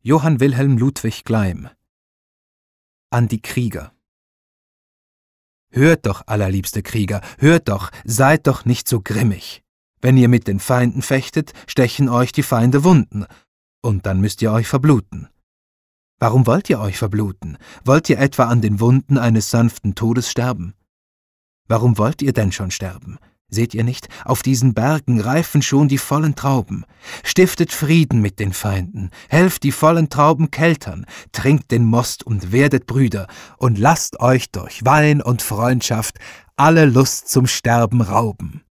Johann Wilhelm Ludwig Gleim An die Krieger Hört doch, allerliebste Krieger, hört doch, seid doch nicht so grimmig. Wenn ihr mit den Feinden fechtet, stechen euch die Feinde Wunden, und dann müsst ihr euch verbluten. Warum wollt ihr euch verbluten? Wollt ihr etwa an den Wunden eines sanften Todes sterben? Warum wollt ihr denn schon sterben? Seht ihr nicht, auf diesen Bergen reifen schon die vollen Trauben. Stiftet Frieden mit den Feinden, helft die vollen Trauben keltern, trinkt den Most und werdet Brüder, und lasst euch durch Wein und Freundschaft alle Lust zum Sterben rauben.